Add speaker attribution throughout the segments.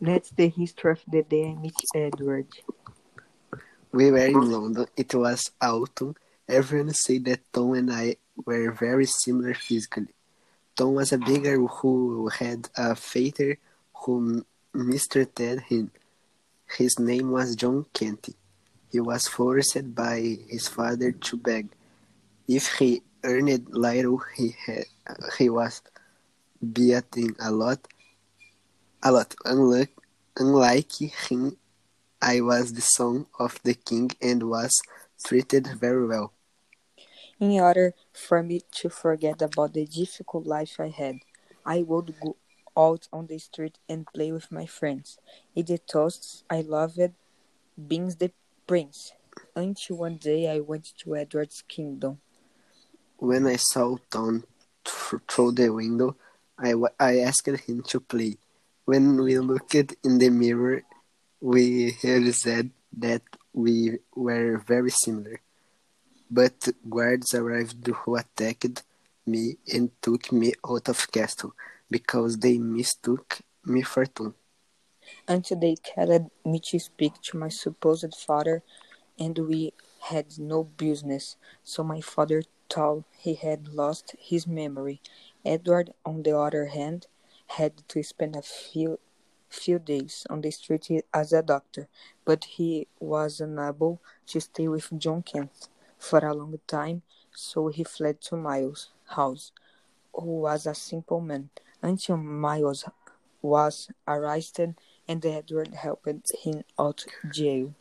Speaker 1: That's the history of the day I met Edward.
Speaker 2: We were in London. It was autumn. Everyone said that Tom and I were very similar physically. Tom was a big girl who had a father who mistreated him. His name was John Kent. He was forced by his father to beg. If he earned little, he had, he was beaten a lot. A lot. Unlike, unlike him, I was the son of the king and was treated very well.
Speaker 1: In order for me to forget about the difficult life I had, I would go out on the street and play with my friends. Eat the toasts I loved, being the prince. Until one day I went to Edward's kingdom.
Speaker 2: When I saw Tom th- through the window, I, I asked him to play. When we looked in the mirror, we realized that we were very similar. But guards arrived who attacked me and took me out of castle because they mistook me for Tom.
Speaker 1: Until they called me to speak to my supposed father, and we had no business. So my father thought he had lost his memory. Edward, on the other hand, had to spend a few few days on the street as a doctor, but he was unable to stay with John Kent for a long time, so he fled to Miles' house, who was a simple man, until Miles was arrested and Edward helped him out of jail.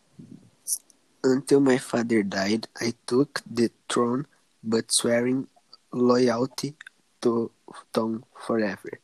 Speaker 2: Until my father died, I took the throne, but swearing loyalty to Tom forever.